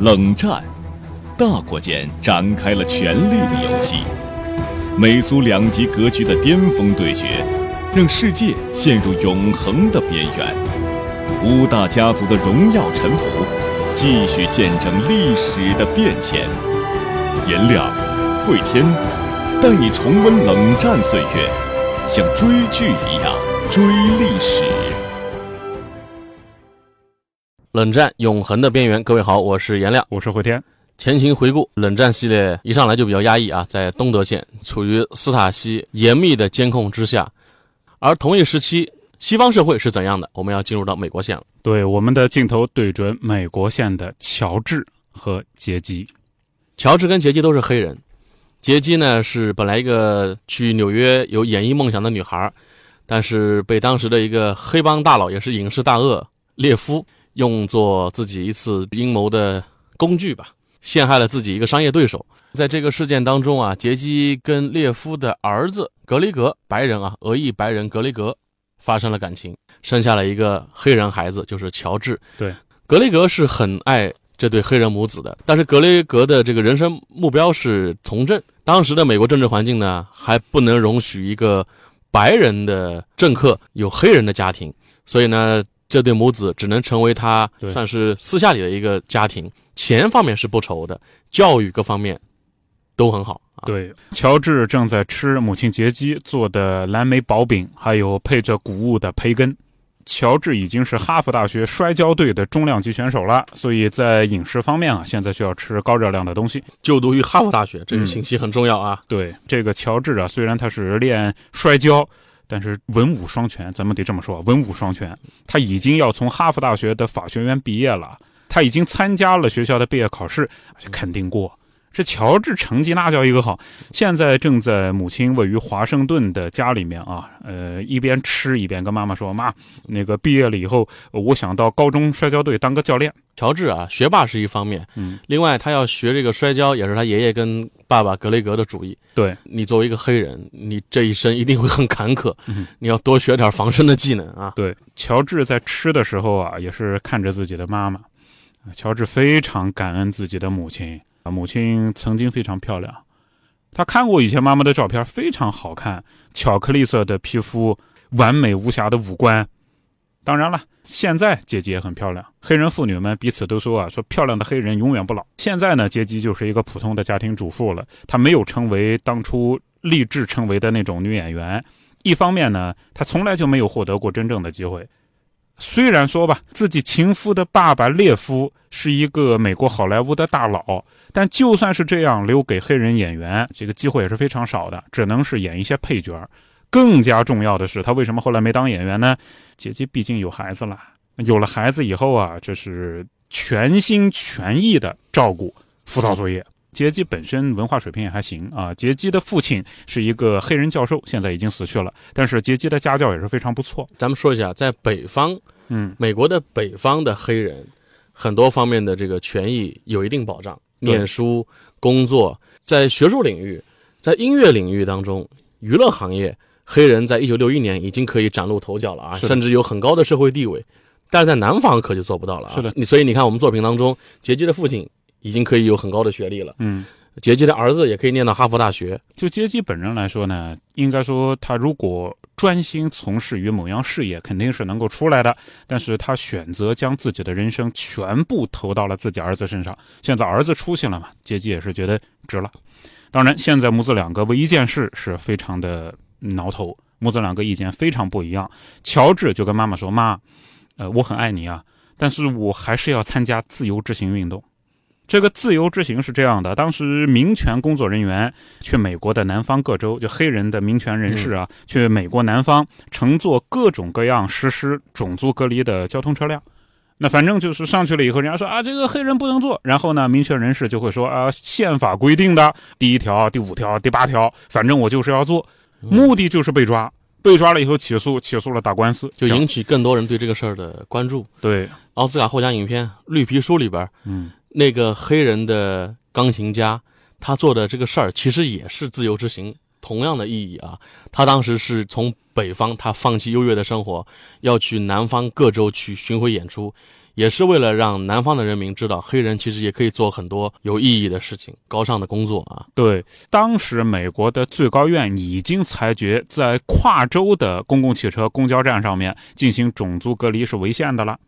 冷战，大国间展开了权力的游戏。美苏两极格局的巅峰对决，让世界陷入永恒的边缘。五大家族的荣耀沉浮，继续见证历史的变迁。颜亮、慧天，带你重温冷战岁月，像追剧一样追历史。冷战永恒的边缘，各位好，我是颜亮，我是慧天。前情回顾，冷战系列一上来就比较压抑啊，在东德线处于斯塔西严密的监控之下，而同一时期西方社会是怎样的？我们要进入到美国线了。对，我们的镜头对准美国线的乔治和杰基。乔治跟杰基都是黑人，杰基呢是本来一个去纽约有演艺梦想的女孩，但是被当时的一个黑帮大佬，也是影视大鳄列夫。用作自己一次阴谋的工具吧，陷害了自己一个商业对手。在这个事件当中啊，杰基跟列夫的儿子格雷格，白人啊，俄裔白人格雷格发生了感情，生下了一个黑人孩子，就是乔治。对，格雷格是很爱这对黑人母子的，但是格雷格的这个人生目标是从政。当时的美国政治环境呢，还不能容许一个白人的政客有黑人的家庭，所以呢。这对母子只能成为他算是私下里的一个家庭，钱方面是不愁的，教育各方面都很好。对，乔治正在吃母亲杰基做的蓝莓薄饼，还有配着谷物的培根。乔治已经是哈佛大学摔跤队的重量级选手了，所以在饮食方面啊，现在需要吃高热量的东西。就读于哈佛大学，这个信息很重要啊。对，这个乔治啊，虽然他是练摔跤。但是文武双全，咱们得这么说，文武双全。他已经要从哈佛大学的法学院毕业了，他已经参加了学校的毕业考试，肯定过。这乔治成绩那叫一个好，现在正在母亲位于华盛顿的家里面啊，呃，一边吃一边跟妈妈说：“妈，那个毕业了以后，我想到高中摔跤队当个教练。”乔治啊，学霸是一方面，嗯，另外他要学这个摔跤，也是他爷爷跟爸爸格雷格的主意。对你作为一个黑人，你这一生一定会很坎坷，嗯你要多学点防身的技能啊。对，乔治在吃的时候啊，也是看着自己的妈妈，乔治非常感恩自己的母亲。啊，母亲曾经非常漂亮，她看过以前妈妈的照片，非常好看，巧克力色的皮肤，完美无瑕的五官。当然了，现在杰基也很漂亮。黑人妇女们彼此都说啊，说漂亮的黑人永远不老。现在呢，杰基就是一个普通的家庭主妇了，她没有成为当初立志成为的那种女演员。一方面呢，她从来就没有获得过真正的机会。虽然说吧，自己情夫的爸爸列夫是一个美国好莱坞的大佬，但就算是这样，留给黑人演员这个机会也是非常少的，只能是演一些配角。更加重要的是，他为什么后来没当演员呢？姐姐毕竟有孩子了，有了孩子以后啊，这是全心全意的照顾辅导作业。杰基本身文化水平也还行啊。杰基的父亲是一个黑人教授，现在已经死去了。但是杰基的家教也是非常不错。咱们说一下，在北方，嗯，美国的北方的黑人，很多方面的这个权益有一定保障，念书、工作，在学术领域，在音乐领域当中，娱乐行业，黑人在一九六一年已经可以崭露头角了啊，甚至有很高的社会地位。但是在南方可就做不到了啊。是的，你所以你看，我们作品当中，杰基的父亲。已经可以有很高的学历了。嗯，杰基的儿子也可以念到哈佛大学。就杰基本人来说呢，应该说他如果专心从事于某样事业，肯定是能够出来的。但是他选择将自己的人生全部投到了自己儿子身上。现在儿子出息了嘛，杰基也是觉得值了。当然，现在母子两个为一件事是非常的挠头，母子两个意见非常不一样。乔治就跟妈妈说：“妈，呃，我很爱你啊，但是我还是要参加自由之行运动。”这个自由之行是这样的：当时民权工作人员去美国的南方各州，就黑人的民权人士啊，去美国南方乘坐各种各样实施种族隔离的交通车辆。那反正就是上去了以后，人家说啊，这个黑人不能坐。然后呢，民权人士就会说啊，宪法规定的第一条、第五条、第八条，反正我就是要做，目的就是被抓。被抓了以后起诉，起诉了打官司，就引起更多人对这个事儿的关注。对，奥斯卡获奖影片《绿皮书》里边，嗯。那个黑人的钢琴家，他做的这个事儿其实也是自由之行，同样的意义啊。他当时是从北方，他放弃优越的生活，要去南方各州去巡回演出，也是为了让南方的人民知道，黑人其实也可以做很多有意义的事情、高尚的工作啊。对，当时美国的最高院已经裁决，在跨州的公共汽车、公交站上面进行种族隔离是违宪的了，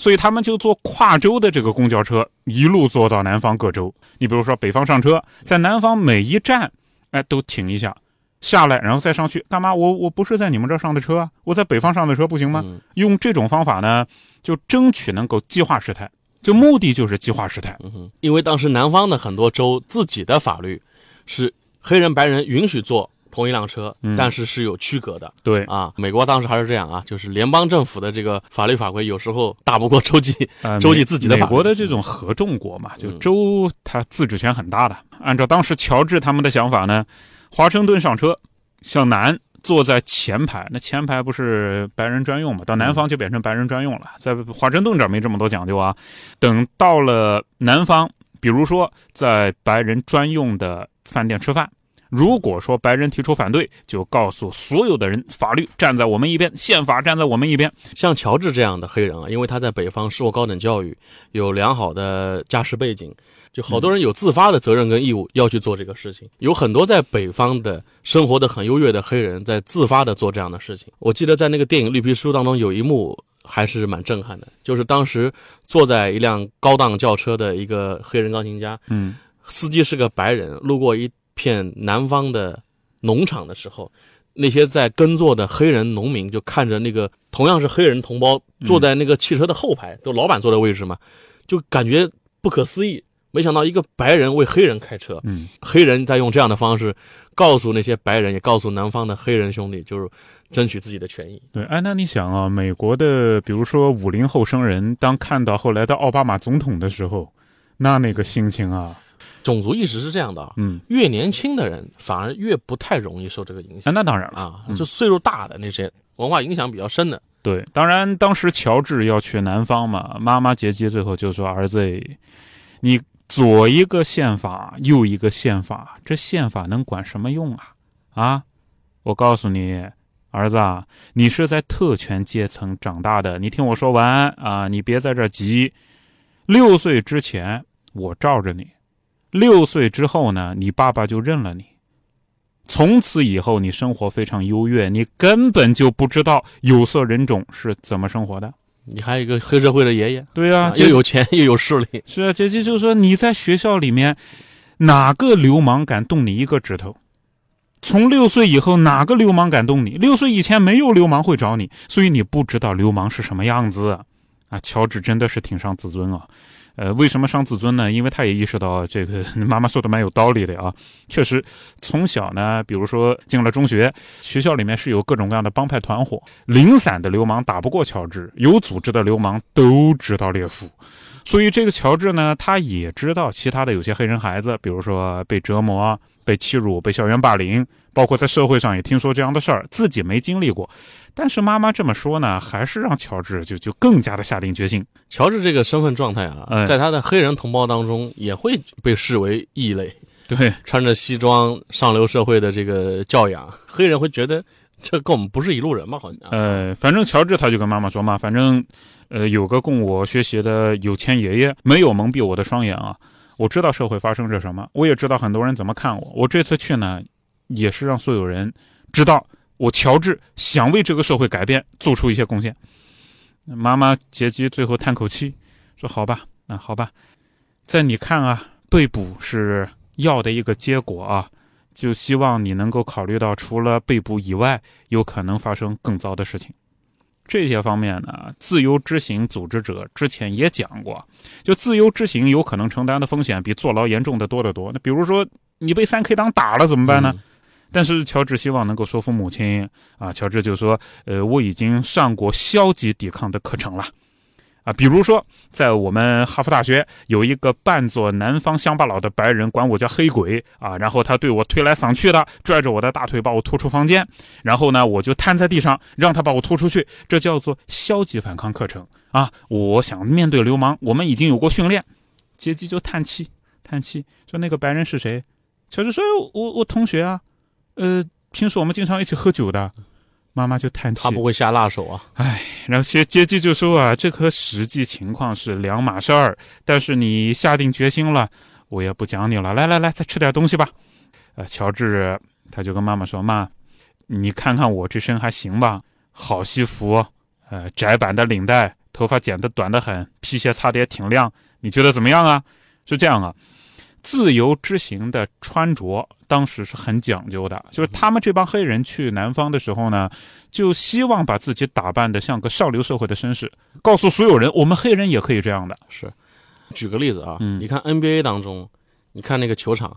所以他们就坐跨州的这个公交车，一路坐到南方各州。你比如说北方上车，在南方每一站，哎，都停一下。下来，然后再上去干嘛？我我不是在你们这儿上的车啊，我在北方上的车不行吗？用这种方法呢，就争取能够激化事态，就目的就是激化事态。嗯因为当时南方的很多州自己的法律是黑人白人允许坐同一辆车，但是是有区隔的。对啊，美国当时还是这样啊，就是联邦政府的这个法律法规有时候打不过州际，州际自己的法。美国的这种合众国嘛，就州它自治权很大的。按照当时乔治他们的想法呢。华盛顿上车，向南坐在前排，那前排不是白人专用嘛？到南方就变成白人专用了。在华盛顿这儿没这么多讲究啊。等到了南方，比如说在白人专用的饭店吃饭，如果说白人提出反对，就告诉所有的人，法律站在我们一边，宪法站在我们一边。像乔治这样的黑人啊，因为他在北方受过高等教育，有良好的家世背景。就好多人有自发的责任跟义务要去做这个事情，有很多在北方的生活的很优越的黑人在自发的做这样的事情。我记得在那个电影《绿皮书》当中有一幕还是蛮震撼的，就是当时坐在一辆高档轿车的一个黑人钢琴家，嗯，司机是个白人，路过一片南方的农场的时候，那些在耕作的黑人农民就看着那个同样是黑人同胞坐在那个汽车的后排，都老板坐的位置嘛，就感觉不可思议。没想到一个白人为黑人开车，嗯，黑人在用这样的方式告诉那些白人，也告诉南方的黑人兄弟，就是争取自己的权益。对，哎，那你想啊，美国的比如说五零后生人，当看到后来的奥巴马总统的时候，那那个心情啊，种族意识是这样的，嗯，越年轻的人反而越不太容易受这个影响。那当然了啊，就岁数大的那些文化影响比较深的。对，当然当时乔治要去南方嘛，妈妈杰基最后就说：“儿子，你。”左一个宪法，右一个宪法，这宪法能管什么用啊？啊！我告诉你，儿子，你是在特权阶层长大的，你听我说完啊！你别在这急。六岁之前我罩着你，六岁之后呢，你爸爸就认了你。从此以后，你生活非常优越，你根本就不知道有色人种是怎么生活的。你还有一个黑社会的爷爷，对呀，又有钱又有势力。是啊，姐姐就是说你在学校里面，哪个流氓敢动你一个指头？从六岁以后，哪个流氓敢动你？六岁以前没有流氓会找你，所以你不知道流氓是什么样子啊！乔治真的是挺伤自尊啊。呃，为什么伤自尊呢？因为他也意识到这个 妈妈说的蛮有道理的啊。确实，从小呢，比如说进了中学，学校里面是有各种各样的帮派团伙，零散的流氓打不过乔治，有组织的流氓都知道列夫。所以这个乔治呢，他也知道其他的有些黑人孩子，比如说被折磨、被欺辱、被校园霸凌，包括在社会上也听说这样的事儿，自己没经历过。但是妈妈这么说呢，还是让乔治就就更加的下定决心。乔治这个身份状态啊，在他的黑人同胞当中也会被视为异类。对，穿着西装、上流社会的这个教养，黑人会觉得 这跟我们不是一路人吧？好像。呃，反正乔治他就跟妈妈说嘛，反正，呃，有个供我学习的有钱爷爷，没有蒙蔽我的双眼啊。我知道社会发生着什么，我也知道很多人怎么看我。我这次去呢，也是让所有人知道。我乔治想为这个社会改变，做出一些贡献。妈妈杰基最后叹口气，说：“好吧，那好吧，在你看啊，被捕是要的一个结果啊，就希望你能够考虑到，除了被捕以外，有可能发生更糟的事情。这些方面呢，自由之行组织者之前也讲过，就自由之行有可能承担的风险比坐牢严重的多得多。那比如说你被三 K 党打了怎么办呢？”但是乔治希望能够说服母亲啊，乔治就说：“呃，我已经上过消极抵抗的课程了，比如说在我们哈佛大学有一个扮作南方乡巴佬的白人，管我叫黑鬼啊，然后他对我推来搡去的，拽着我的大腿把我拖出房间，然后呢，我就瘫在地上，让他把我拖出去，这叫做消极反抗课程啊。我想面对流氓，我们已经有过训练。”杰基就叹气，叹气说：“那个白人是谁？”乔治说：“我我同学啊。”呃，平时我们经常一起喝酒的，妈妈就叹气他，不会下辣手啊。然后接接机就说啊，这和实际情况是两码事儿，但是你下定决心了，我也不讲你了。来来来，再吃点东西吧。呃，乔治他就跟妈妈说：“妈，你看看我这身还行吧？好西服，呃，窄版的领带，头发剪得短得很，皮鞋擦得也挺亮，你觉得怎么样啊？”是这样啊，自由之行的穿着当时是很讲究的，就是他们这帮黑人去南方的时候呢，就希望把自己打扮得像个上流社会的绅士，告诉所有人，我们黑人也可以这样的。是，举个例子啊，嗯你看 NBA 当中，你看那个球场，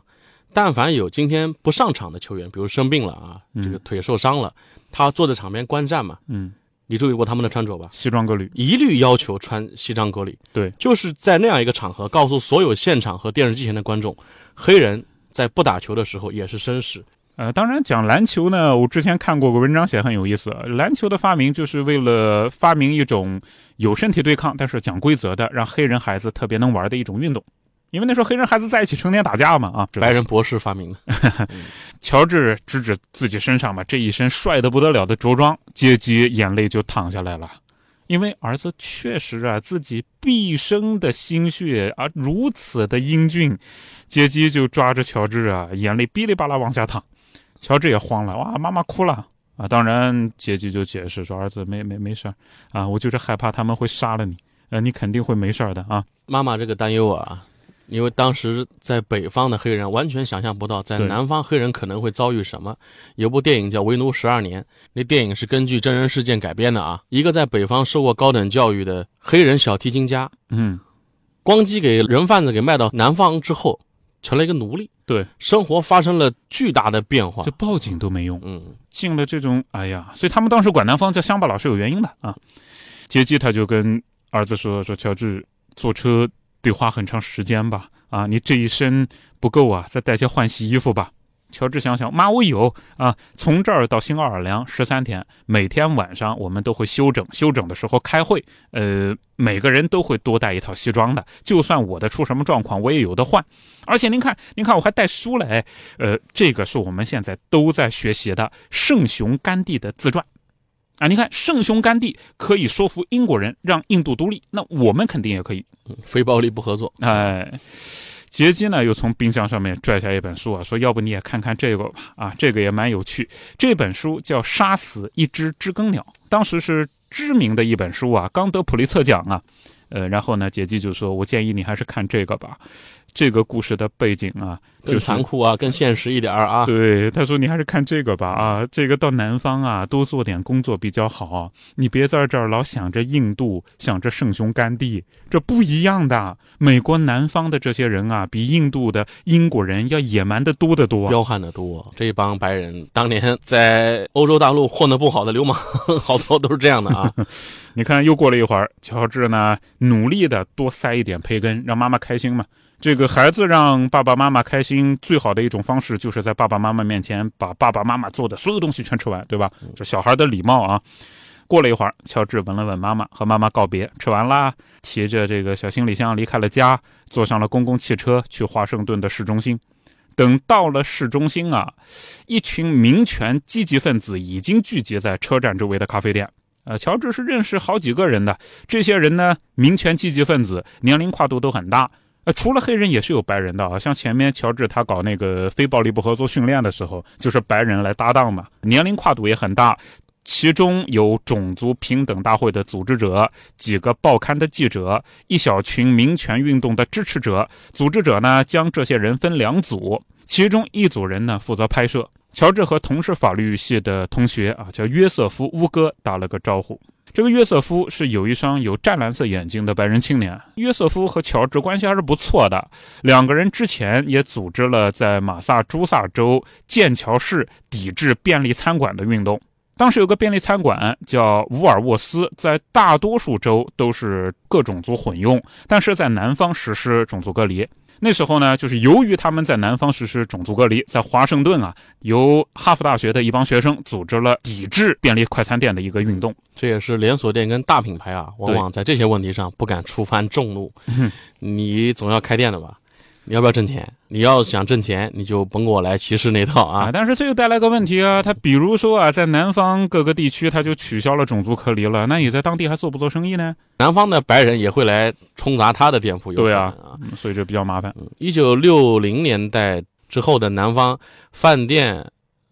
但凡有今天不上场的球员，比如生病了啊，嗯这个腿受伤了，他坐在场边观战嘛，嗯，你注意过他们的穿着吧？西装革履，一律要求穿西装革履。对就是在那样一个场合，告诉所有现场和电视机前的观众，黑人在不打球的时候也是绅士。呃，当然讲篮球呢，我之前看过个文章写得很有意思。篮球的发明就是为了发明一种有身体对抗，但是讲规则的，让黑人孩子特别能玩的一种运动。因为那时候黑人孩子在一起成天打架嘛，啊，白人博士发明的，乔治指指自己身上嘛这一身帅得不得了的着装，接机眼泪就淌下来了。因为儿子确实啊，自己毕生的心血啊如此的英俊，杰基就抓着乔治啊，眼泪哔哩吧啦往下淌。乔治也慌了，哇，妈妈哭了啊！当然，杰基就解释说，儿子没没没事儿啊，我就是害怕他们会杀了你，呃，你肯定会没事儿的啊。妈妈这个担忧啊，因为当时在北方的黑人完全想象不到，在南方黑人可能会遭遇什么。有部电影叫《为奴十二年》，那电影是根据真人事件改编的啊。一个在北方受过高等教育的黑人小提琴家，嗯，光机给人贩子给卖到南方之后，成了一个奴隶，对，生活发生了巨大的变化就。报警都没用。嗯，进了这种，哎呀，所以他们当时管南方叫乡巴佬是有原因的啊。接机他就跟儿子说说，乔治坐车得花很长时间吧？啊，你这一身不够啊，再带些换洗衣服吧。乔治想想，妈，我有啊，从这儿到新奥尔良十三天，每天晚上我们都会休整，休整的时候开会，呃，每个人都会多带一套西装的，就算我的出什么状况，我也有的换。而且您看，您看我还带书来，呃，这个是我们现在都在学习的圣雄甘地的自传。啊，你看，圣雄甘地可以说服英国人让印度独立，那我们肯定也可以。非暴力不合作。哎，杰基呢又从冰箱上面拽下一本书啊，说要不你也看看这个吧。啊，这个也蛮有趣。这本书叫《杀死一只知更鸟》，当时是知名的一本书啊，刚得普利策奖啊。呃，然后呢，杰基就说：“我建议你还是看这个吧。这个故事的背景啊，就残酷啊，更现实一点儿啊。对，他说你还是看这个吧啊，这个到南方啊多做点工作比较好，你别在这儿老想着印度，想着圣雄甘地，这不一样的。美国南方的这些人啊，比印度的英国人要野蛮的多得多。彪悍的多，这帮白人当年在欧洲大陆混得不好的流氓，好多都是这样的啊。你看，又过了一会儿，乔治呢努力的多塞一点培根，让妈妈开心嘛。这个孩子让爸爸妈妈开心，最好的一种方式就是在爸爸妈妈面前把爸爸妈妈做的所有东西全吃完，对吧？这小孩的礼貌啊。过了一会儿，乔治吻了吻妈妈，和妈妈告别，吃完啦，提着这个小行李箱离开了家，坐上了公共汽车去华盛顿的市中心。等到了市中心啊，一群民权积极分子已经聚集在车站周围的咖啡店。呃，乔治是认识好几个人的，这些人呢，民权积极分子，年龄跨度都很大。呃，除了黑人，也是有白人的啊。像前面乔治他搞那个非暴力不合作训练的时候，就是白人来搭档嘛，年龄跨度也很大。其中有种族平等大会的组织者，几个报刊的记者，一小群民权运动的支持者。组织者呢，将这些人分两组，其中一组人呢负责拍摄。乔治和同是法律系的同学啊，叫约瑟夫·乌戈打了个招呼。这个约瑟夫是有一双有湛蓝色眼睛的白人青年。约瑟夫和乔治关系还是不错的，两个人之前也组织了在马萨诸塞州剑桥市抵制便利餐馆的运动。当时有个便利餐馆叫沃尔沃斯，在大多数州都是各种族混用，但是在南方实施种族隔离。那时候呢，就是由于他们在南方实施种族隔离，在华盛顿啊，由哈佛大学的一帮学生组织了抵制便利快餐店的一个运动。这也是连锁店跟大品牌啊，往往在这些问题上不敢触犯众怒。你总要开店的吧？你要不要挣钱？你要想挣钱，你就甭给我来歧视那套啊！但是这又带来个问题啊，他比如说啊，在南方各个地区，他就取消了种族隔离了，那你在当地还做不做生意呢？南方的白人也会来冲砸他的店铺，对啊，所以这比较麻烦。一九六零年代之后的南方饭店、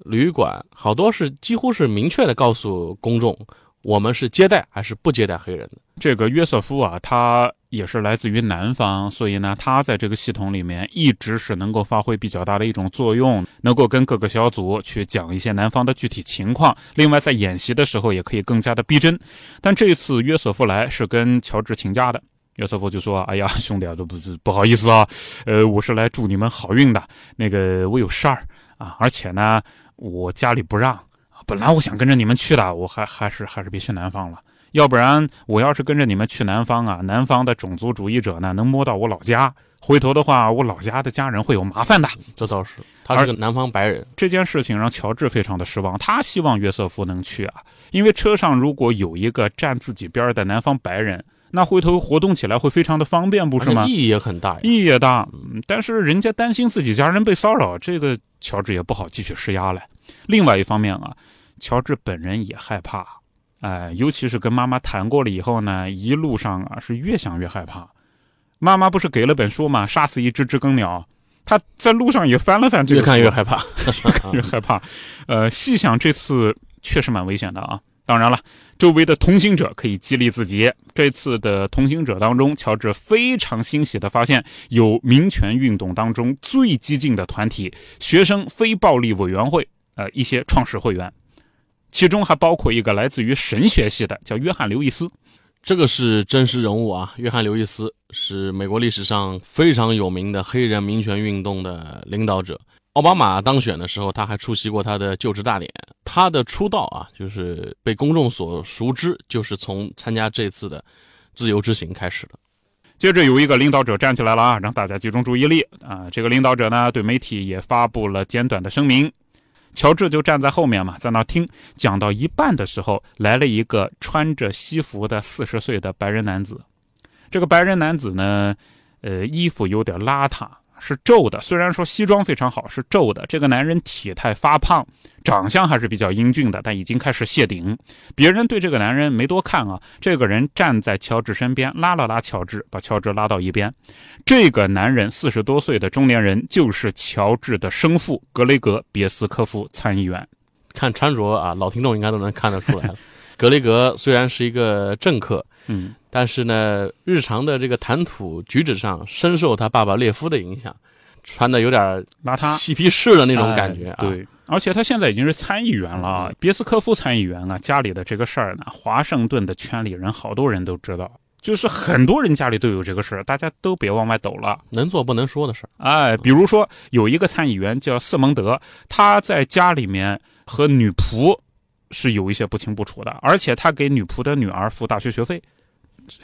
旅馆，好多是几乎是明确的告诉公众，我们是接待还是不接待黑人。这个约瑟夫啊，他。也是来自于南方，所以呢，他在这个系统里面一直是能够发挥比较大的一种作用，能够跟各个小组去讲一些南方的具体情况。另外，在演习的时候也可以更加的逼真。但这次约瑟夫来是跟乔治请假的，约瑟夫就说：“哎呀，兄弟啊，这不是不好意思啊，呃，我是来祝你们好运的。那个我有事儿啊，而且呢，我家里不让。本来我想跟着你们去的，我还还是还是别去南方了。”要不然，我要是跟着你们去南方啊，南方的种族主义者呢，能摸到我老家，回头的话，我老家的家人会有麻烦的。这倒是，他是个南方白人。这件事情让乔治非常的失望，他希望约瑟夫能去啊，因为车上如果有一个站自己边的南方白人，那回头活动起来会非常的方便，不是吗？意义也很大，意义也大。但是人家担心自己家人被骚扰，这个乔治也不好继续施压了。另外一方面啊，乔治本人也害怕。哎，尤其是跟妈妈谈过了以后呢，一路上啊是越想越害怕。妈妈不是给了本书吗？杀死一只知更鸟。他在路上也翻了翻这个，越看越害怕，越看越害怕。呃，细想这次确实蛮危险的啊。当然了，周围的同行者可以激励自己。这次的同行者当中，乔治非常欣喜地发现，有民权运动当中最激进的团体——学生非暴力委员会，呃，一些创始会员。其中还包括一个来自于神学系的，叫约翰·刘易斯，这个是真实人物啊。约翰·刘易斯是美国历史上非常有名的黑人民权运动的领导者。奥巴马当选的时候，他还出席过他的就职大典。他的出道啊，就是被公众所熟知，就是从参加这次的自由之行开始的。接着有一个领导者站起来了啊，让大家集中注意力啊。这个领导者呢，对媒体也发布了简短的声明。乔治就站在后面嘛，在那听。讲到一半的时候，来了一个穿着西服的四十岁的白人男子。这个白人男子呢，呃，衣服有点邋遢。是皱的，虽然说西装非常好，是皱的。这个男人体态发胖，长相还是比较英俊的，但已经开始谢顶。别人对这个男人没多看啊。这个人站在乔治身边，拉了拉乔治，把乔治拉到一边。这个男人四十多岁的中年人，就是乔治的生父格雷格·别斯科夫参议员。看穿着啊，老听众应该都能看得出来了。格雷格虽然是一个政客，嗯。但是呢，日常的这个谈吐举止上深受他爸爸列夫的影响，穿的有点邋遢、嬉皮士的那种感觉啊。对，而且他现在已经是参议员了，别斯科夫参议员啊，家里的这个事儿呢，华盛顿的圈里人好多人都知道，就是很多人家里都有这个事儿，大家都别往外抖了，能做不能说的事儿。哎，比如说有一个参议员叫瑟蒙德，他在家里面和女仆是有一些不清不楚的，而且他给女仆的女儿付大学学费。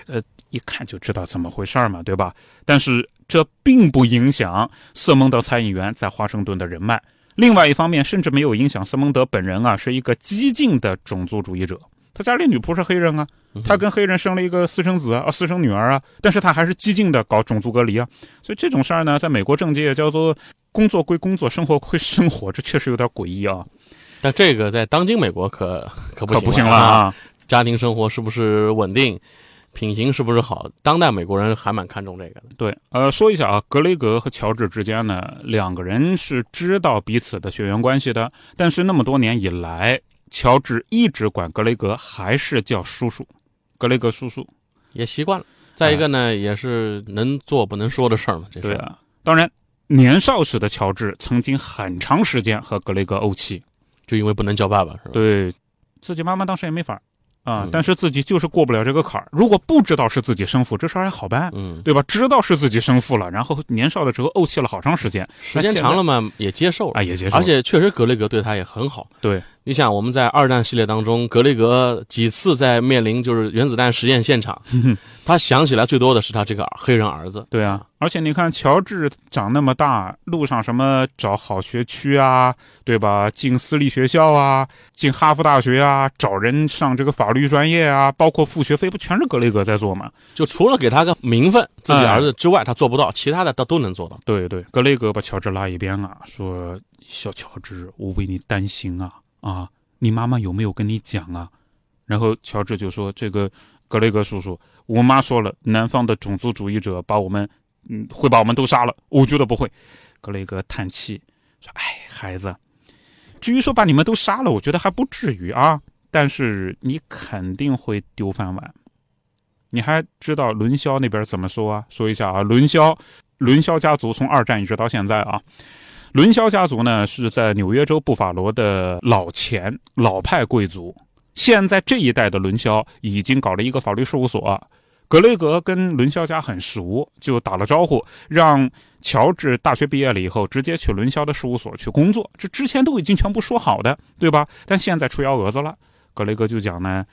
这个一看就知道怎么回事嘛，对吧？但是这并不影响瑟蒙德参议员在华盛顿的人脉。另外一方面，甚至没有影响瑟蒙德本人啊，是一个激进的种族主义者。他家里女仆是黑人啊，他跟黑人生了一个私生子啊，私生女儿啊，但是他还是激进的搞种族隔离啊。所以这种事儿呢，在美国政界叫做工作归工作，生活归生活，这确实有点诡异啊。但这个在当今美国可可不行了啊，家庭生活是不是稳定？品行是不是好？当代美国人还蛮看重这个的。对，呃，说一下啊，格雷格和乔治之间呢，两个人是知道彼此的血缘关系的。但是那么多年以来，乔治一直管格雷格还是叫叔叔，格雷格叔叔也习惯了。再一个呢，也是能做不能说的事儿嘛。这对啊。当然，年少时的乔治曾经很长时间和格雷格怄气，就因为不能叫爸爸，是吧？对，自己妈妈当时也没法。啊！但是自己就是过不了这个坎儿。如果不知道是自己生父，这事儿还好办，嗯，对吧？知道是自己生父了，然后年少的时候怄气了好长时间，时间长了嘛，也接受了啊，也接受。而且确实格雷格对他也很好。对，你想，我们在二战系列当中，格雷格几次在面临就是原子弹实验现场，他想起来最多的是他这个黑人儿子。对啊，而且你看，乔治长那么大，路上什么找好学区啊，对吧？进私立学校啊，进哈佛大学啊，找人上这个法律专业啊，包括付学费，不全是格雷格在做吗？就除了给他个名分，自己儿子之外，他做不到，其他的他都能做到。对对，格雷格把乔治拉一边啊，说：“小乔治，我为你担心啊。”啊，你妈妈有没有跟你讲啊？然后乔治就说：“这个格雷格叔叔，我妈说了，南方的种族主义者把我们，嗯，会把我们都杀了。我觉得不会。”格雷格叹气说：“哎，孩子，至于说把你们都杀了，我觉得还不至于啊。但是你肯定会丢饭碗。你还知道伦肖那边怎么说啊？说一下啊，伦肖，伦肖家族从二战一直到现在啊。”伦肖家族呢，是在纽约州布法罗的老钱老派贵族。现在这一代的伦肖已经搞了一个法律事务所。格雷格跟伦肖家很熟，就打了招呼，让乔治大学毕业了以后直接去伦肖的事务所去工作。这之前都已经全部说好的，对吧？但现在出幺蛾子了。格雷格就讲呢，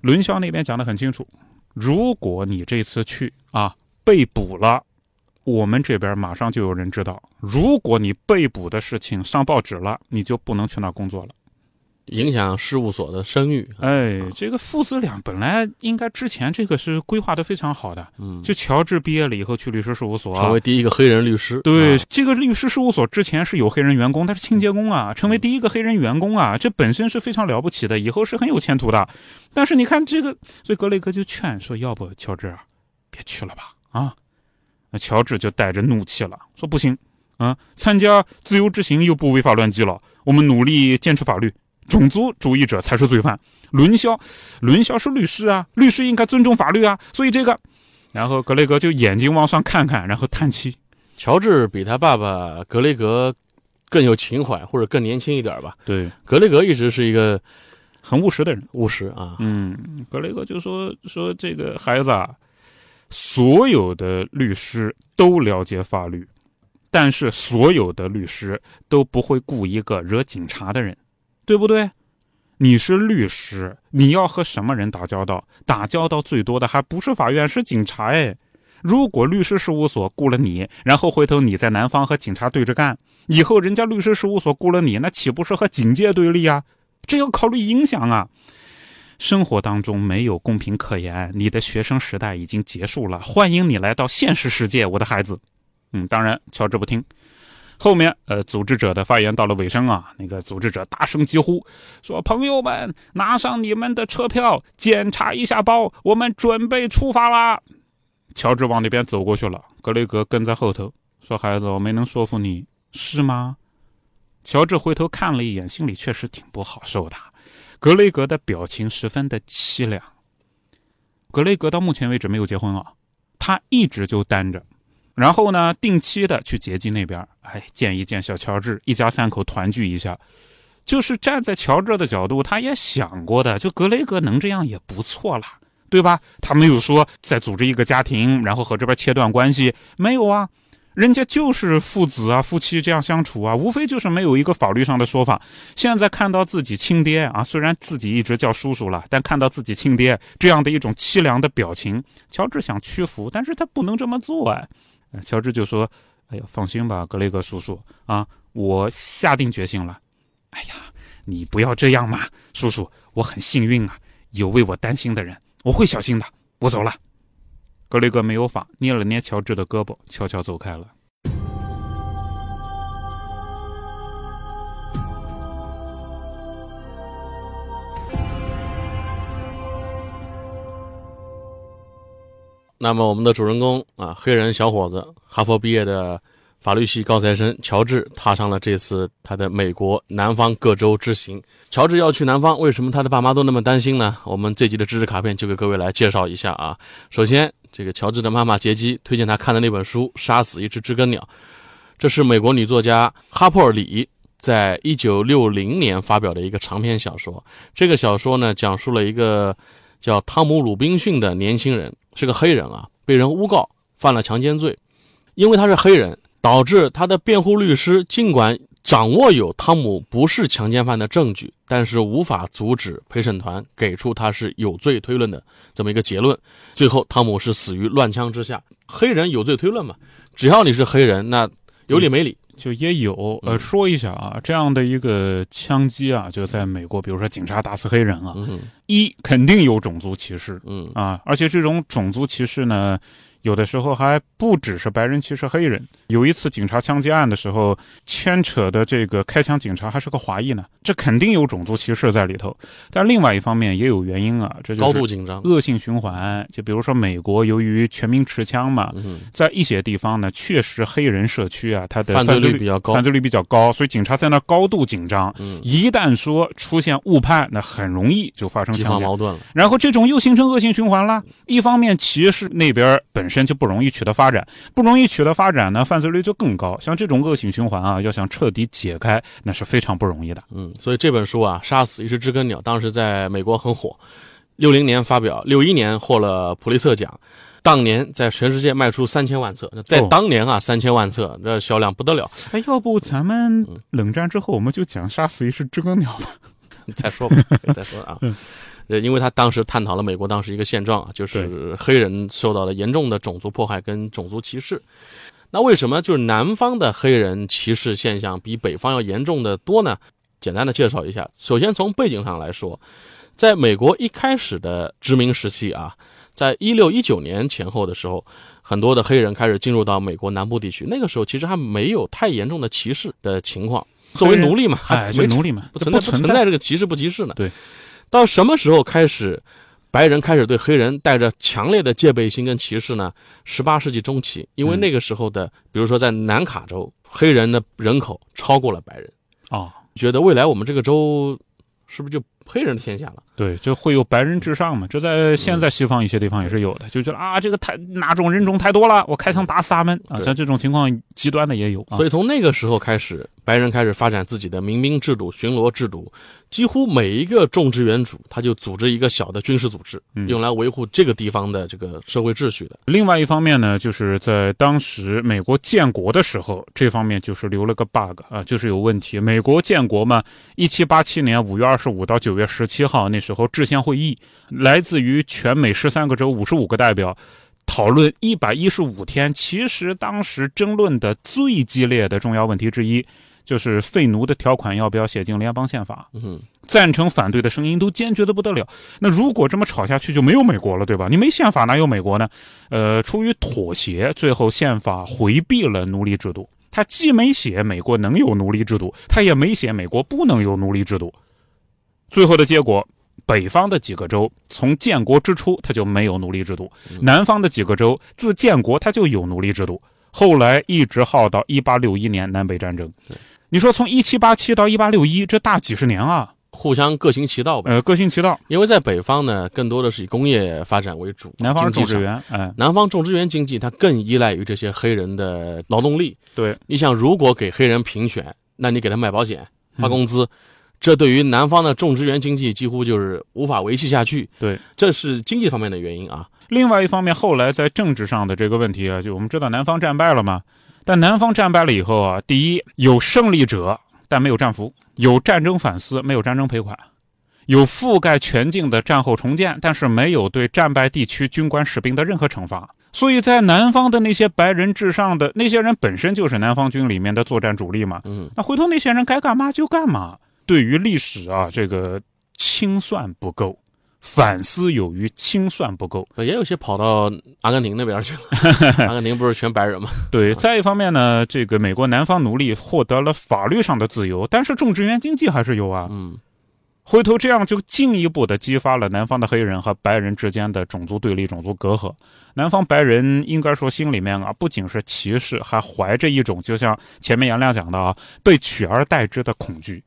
伦肖那边讲得很清楚，如果你这次去啊被捕了。我们这边马上就有人知道，如果你被捕的事情上报纸了，你就不能去那工作了，影响事务所的声誉。哎，这个父子俩本来应该之前这个是规划的非常好的，嗯，就乔治毕业了以后去律师事务所，成为第一个黑人律师。对，这个律师事务所之前是有黑人员工，他是清洁工啊，成为第一个黑人员工啊，这本身是非常了不起的，以后是很有前途的。但是你看这个，所以格雷格就劝说，要不乔治啊，别去了吧，啊。那乔治就带着怒气了，说：“不行，啊，参加自由之行又不违法乱纪了。我们努力坚持法律，种族主义者才是罪犯。伦肖，伦肖是律师啊，律师应该尊重法律啊。所以这个，然后格雷格就眼睛往上看看，然后叹气。乔治比他爸爸格雷格更有情怀，或者更年轻一点吧。对，格雷格一直是一个很务实的人，务实啊。嗯，格雷格就说说这个孩子啊。”所有的律师都了解法律，但是所有的律师都不会雇一个惹警察的人，对不对？你是律师，你要和什么人打交道？打交道最多的还不是法院，是警察。哎，如果律师事务所雇了你，然后回头你在南方和警察对着干，以后人家律师事务所雇了你，那岂不是和警界对立啊？这要考虑影响啊。生活当中没有公平可言，你的学生时代已经结束了。欢迎你来到现实世界，我的孩子。嗯，当然，乔治不听。后面，呃，组织者的发言到了尾声啊，那个组织者大声疾呼说：“朋友们，拿上你们的车票，检查一下包，我们准备出发啦。”乔治往那边走过去了，格雷格跟在后头说：“孩子，我没能说服你，是吗？”乔治回头看了一眼，心里确实挺不好受的。格雷格的表情十分的凄凉。格雷格到目前为止没有结婚啊，他一直就单着，然后呢，定期的去杰基那边，哎，见一见小乔治，一家三口团聚一下。就是站在乔治的角度，他也想过的，就格雷格能这样也不错了，对吧？他没有说再组织一个家庭，然后和这边切断关系，没有啊。人家就是父子啊，夫妻这样相处啊，无非就是没有一个法律上的说法。现在看到自己亲爹啊，虽然自己一直叫叔叔了，但看到自己亲爹这样的一种凄凉的表情，乔治想屈服，但是他不能这么做啊。乔治就说：“哎呀，放心吧，格雷格叔叔啊，我下定决心了。哎呀，你不要这样嘛，叔叔，我很幸运啊，有为我担心的人，我会小心的。我走了。”格雷格没有法，捏了捏乔治的胳膊，悄悄走开了。那么，我们的主人公啊，黑人小伙子，哈佛毕业的法律系高材生乔治，踏上了这次他的美国南方各州之行。乔治要去南方，为什么他的爸妈都那么担心呢？我们这集的知识卡片就给各位来介绍一下啊。首先。这个乔治的妈妈杰基推荐他看的那本书《杀死一只知更鸟》，这是美国女作家哈珀·里在一九六零年发表的一个长篇小说。这个小说呢，讲述了一个叫汤姆·鲁滨逊的年轻人，是个黑人啊，被人诬告犯了强奸罪，因为他是黑人，导致他的辩护律师尽管掌握有汤姆不是强奸犯的证据，但是无法阻止陪审团给出他是有罪推论的这么一个结论。最后，汤姆是死于乱枪之下。黑人有罪推论嘛？只要你是黑人，那有理没理？就也有，呃，说一下啊，这样的一个枪击啊，就在美国，比如说警察打死黑人啊，一肯定有种族歧视，嗯啊，而且这种种族歧视呢。有的时候还不只是白人歧视黑人。有一次警察枪击案的时候，牵扯的这个开枪警察还是个华裔呢，这肯定有种族歧视在里头。但另外一方面也有原因啊，这就是高度紧张、恶性循环。就比如说美国，由于全民持枪嘛，在一些地方呢，确实黑人社区啊，他的犯罪率比较高，犯罪率比较高，所以警察在那高度紧张。一旦说出现误判，那很容易就发生枪击矛盾了。然后这种又形成恶性循环了。一方面歧视那边本。本身就不容易取得发展，不容易取得发展呢，犯罪率就更高。像这种恶性循环啊，要想彻底解开，那是非常不容易的。嗯，所以这本书啊，《杀死一只知更鸟》当时在美国很火，六零年发表，六一年获了普利策奖，当年在全世界卖出三千万册，在当年啊，三千万册，这销量不得了。哎，要不咱们冷战之后，我们就讲《杀死一只知更鸟》吧？再说吧，再说啊。呃，因为他当时探讨了美国当时一个现状啊，就是黑人受到了严重的种族迫害跟种族歧视。那为什么就是南方的黑人歧视现象比北方要严重的多呢？简单的介绍一下，首先从背景上来说，在美国一开始的殖民时期啊，在一六一九年前后的时候，很多的黑人开始进入到美国南部地区，那个时候其实还没有太严重的歧视的情况，作为奴隶嘛，哎，没奴隶嘛，不存在不存在这个歧视不歧视呢？对。到什么时候开始，白人开始对黑人带着强烈的戒备心跟歧视呢？十八世纪中期，因为那个时候的，比如说在南卡州，黑人的人口超过了白人，啊，觉得未来我们这个州是不是就？黑人的天下了，对，就会有白人至上嘛。这在现在西方一些地方也是有的，就觉得啊，这个太哪种人种太多了，我开枪打死他们啊。像这种情况极端的也有。所以从那个时候开始，白人开始发展自己的民兵制度、巡逻制度，几乎每一个种植园主他就组织一个小的军事组织，用来维护这个地方的这个社会秩序的。另外一方面呢，就是在当时美国建国的时候，这方面就是留了个 bug 啊，就是有问题。美国建国嘛，一七八七年五月二十五到九月。月十七号，那时候制宪会议，来自于全美十三个州五十五个代表，讨论一百一十五天。其实当时争论的最激烈的重要问题之一，就是废奴的条款要不要写进联邦宪法。嗯，赞成反对的声音都坚决的不得了。那如果这么吵下去，就没有美国了，对吧？你没宪法，哪有美国呢？呃，出于妥协，最后宪法回避了奴隶制度。他既没写美国能有奴隶制度，他也没写美国不能有奴隶制度。最后的结果，北方的几个州从建国之初他就没有奴隶制度，南方的几个州自建国他就有奴隶制度。后来一直耗到一八六一年南北战争。你说从一七八七到一八六一，这大几十年啊，互相各行其道呗。呃，各行其道。因为在北方呢，更多的是以工业发展为主，南方种植园，哎，南方种植园经济它更依赖于这些黑人的劳动力。对，你想，如果给黑人评选，那你给他买保险、发工资。这对于南方的种植园经济几乎就是无法维系下去。对，这是经济方面的原因啊。另外一方面，后来在政治上的这个问题啊，就我们知道南方战败了嘛。但南方战败了以后啊，第一有胜利者，但没有战俘；有战争反思，没有战争赔款；有覆盖全境的战后重建，但是没有对战败地区军官士兵的任何惩罚。所以在南方的那些白人至上的那些人，本身就是南方军里面的作战主力嘛。嗯，那回头那些人该干嘛就干嘛。对于历史啊，这个清算不够，反思有余，清算不够，也有些跑到阿根廷那边去了。阿根廷不是全白人吗？对。再一方面呢，这个美国南方奴隶获得了法律上的自由，但是种植园经济还是有啊。嗯。回头这样就进一步的激发了南方的黑人和白人之间的种族对立、种族隔阂。南方白人应该说心里面啊，不仅是歧视，还怀着一种就像前面杨亮讲的啊，被取而代之的恐惧。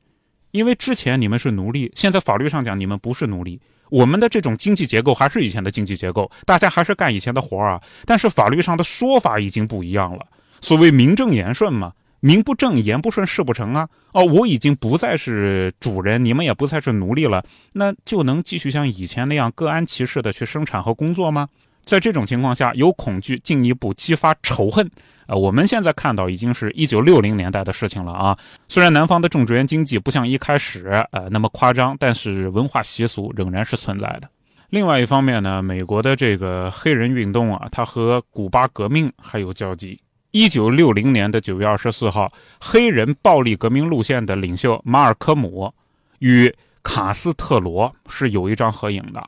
因为之前你们是奴隶，现在法律上讲你们不是奴隶，我们的这种经济结构还是以前的经济结构，大家还是干以前的活儿啊。但是法律上的说法已经不一样了。所谓名正言顺嘛，名不正言不顺事不成啊。哦，我已经不再是主人，你们也不再是奴隶了，那就能继续像以前那样各安其事的去生产和工作吗？在这种情况下，有恐惧进一步激发仇恨。呃，我们现在看到已经是一九六零年代的事情了啊。虽然南方的种植园经济不像一开始呃那么夸张，但是文化习俗仍然是存在的。另外一方面呢，美国的这个黑人运动啊，它和古巴革命还有交集。一九六零年的九月二十四号，黑人暴力革命路线的领袖马尔科姆与卡斯特罗是有一张合影的。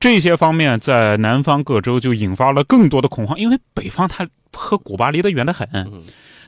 这些方面在南方各州就引发了更多的恐慌，因为北方它和古巴离得远得很，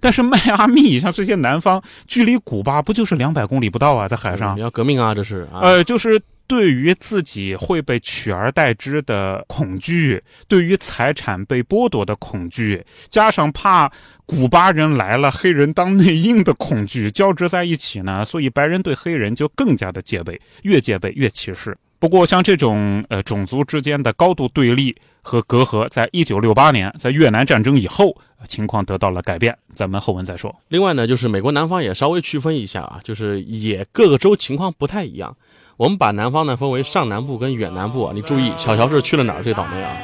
但是迈阿密像这些南方，距离古巴不就是两百公里不到啊，在海上要革命啊，这是呃，就是。对于自己会被取而代之的恐惧，对于财产被剥夺的恐惧，加上怕古巴人来了黑人当内应的恐惧交织在一起呢，所以白人对黑人就更加的戒备，越戒备越歧视。不过，像这种呃种族之间的高度对立和隔阂，在一九六八年，在越南战争以后，情况得到了改变。咱们后文再说。另外呢，就是美国南方也稍微区分一下啊，就是也各个州情况不太一样。我们把南方呢分为上南部跟远南部啊，你注意，小乔是去了哪儿最倒霉啊？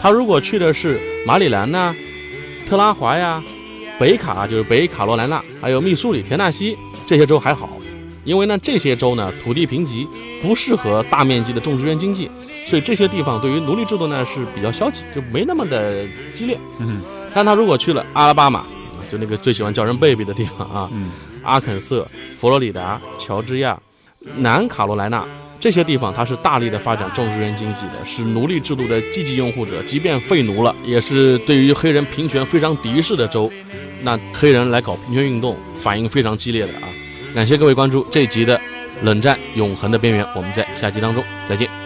他如果去的是马里兰呐、特拉华呀、北卡就是北卡罗来纳，还有密苏里、田纳西这些州还好，因为呢这些州呢土地贫瘠，不适合大面积的种植园经济，所以这些地方对于奴隶制度呢是比较消极，就没那么的激烈。嗯，但他如果去了阿拉巴马，就那个最喜欢叫人 baby 的地方啊，阿肯色、佛罗里达、乔治亚。南卡罗来纳这些地方，它是大力的发展种植园经济的，是奴隶制度的积极拥护者。即便废奴了，也是对于黑人平权非常敌视的州。那黑人来搞平权运动，反应非常激烈的啊！感谢各位关注这集的《冷战永恒的边缘》，我们在下集当中再见。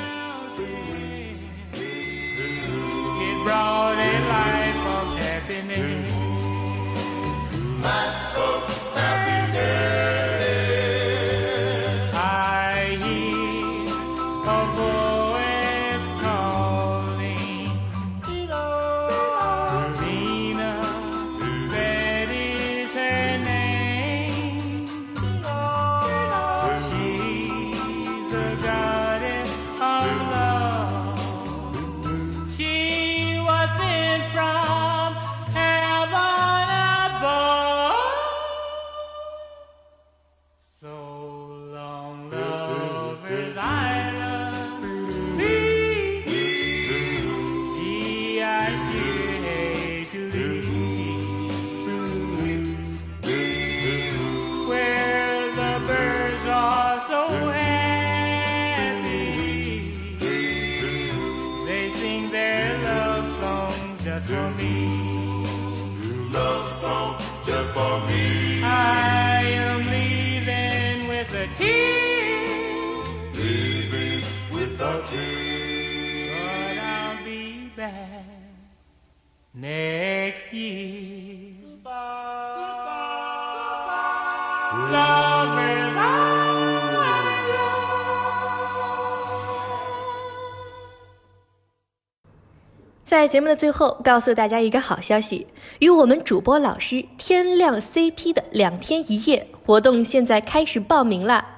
在节目的最后，告诉大家一个好消息：与我们主播老师天亮 CP 的两天一夜活动现在开始报名啦！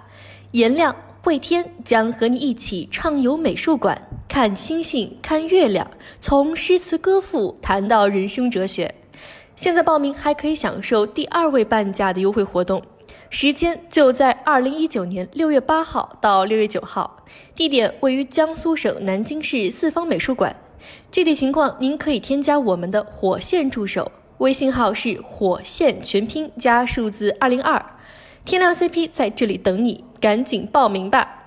颜亮、慧天将和你一起畅游美术馆，看星星，看月亮，从诗词歌赋谈到人生哲学。现在报名还可以享受第二位半价的优惠活动，时间就在二零一九年六月八号到六月九号，地点位于江苏省南京市四方美术馆。具体情况，您可以添加我们的火线助手，微信号是火线全拼加数字二零二，天亮 CP 在这里等你，赶紧报名吧。